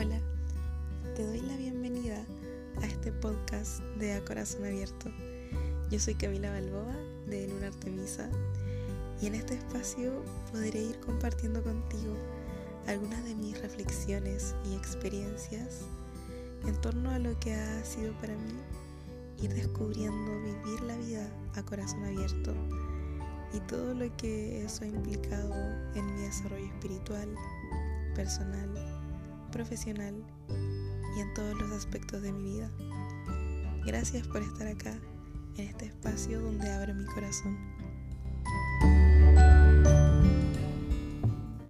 Hola, te doy la bienvenida a este podcast de A Corazón Abierto. Yo soy Camila Balboa de Luna Artemisa y en este espacio podré ir compartiendo contigo algunas de mis reflexiones y experiencias en torno a lo que ha sido para mí ir descubriendo vivir la vida a corazón abierto y todo lo que eso ha implicado en mi desarrollo espiritual, personal, profesional y en todos los aspectos de mi vida. Gracias por estar acá, en este espacio donde abro mi corazón.